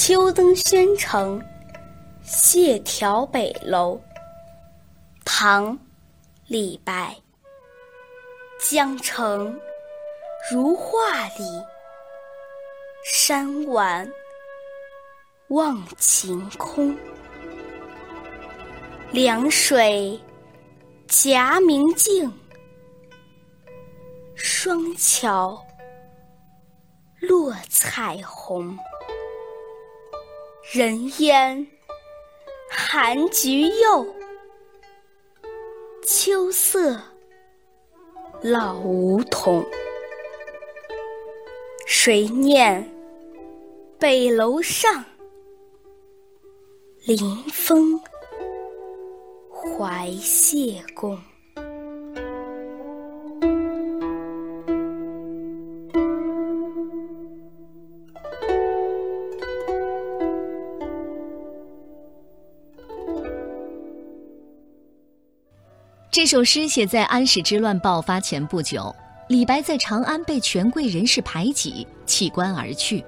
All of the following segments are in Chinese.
秋灯宣城，谢眺北楼。唐·李白。江城如画里，山晚望晴空。凉水夹明镜，双桥落彩虹。人烟寒菊柚，秋色老梧桐。谁念北楼上，临风怀谢公。这首诗写在安史之乱爆发前不久，李白在长安被权贵人士排挤，弃官而去，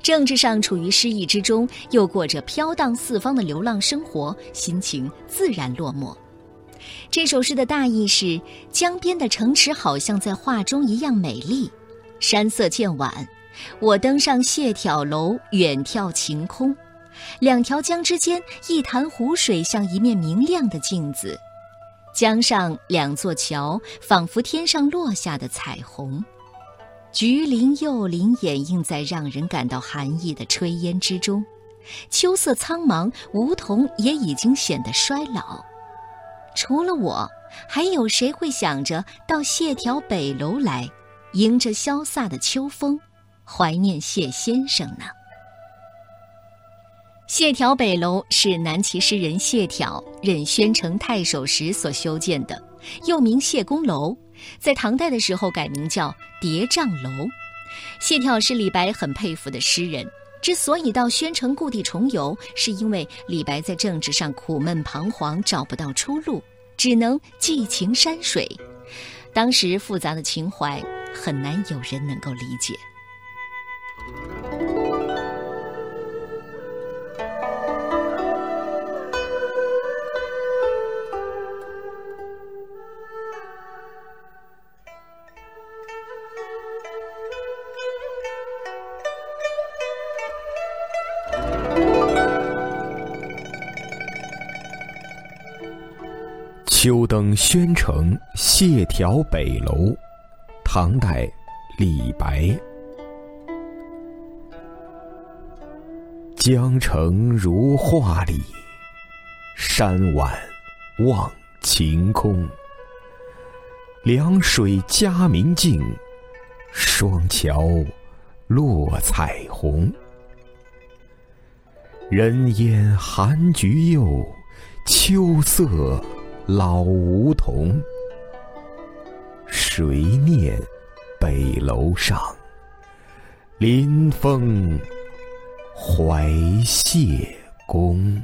政治上处于失意之中，又过着飘荡四方的流浪生活，心情自然落寞。这首诗的大意是：江边的城池好像在画中一样美丽，山色渐晚，我登上谢眺楼，远眺晴空，两条江之间，一潭湖水像一面明亮的镜子。江上两座桥，仿佛天上落下的彩虹，橘林柚林掩映在让人感到寒意的炊烟之中。秋色苍茫，梧桐也已经显得衰老。除了我，还有谁会想着到谢眺北楼来，迎着潇洒的秋风，怀念谢先生呢？谢眺北楼是南齐诗人谢眺任宣城太守时所修建的，又名谢公楼，在唐代的时候改名叫叠嶂楼。谢眺是李白很佩服的诗人，之所以到宣城故地重游，是因为李白在政治上苦闷彷徨，找不到出路，只能寄情山水。当时复杂的情怀，很难有人能够理解。秋登宣城谢眺北楼，唐代，李白。江城如画里，山晚望晴空。凉水夹明镜，双桥落彩虹。人烟寒菊柚，秋色。老梧桐，谁念北楼上，临风怀谢公。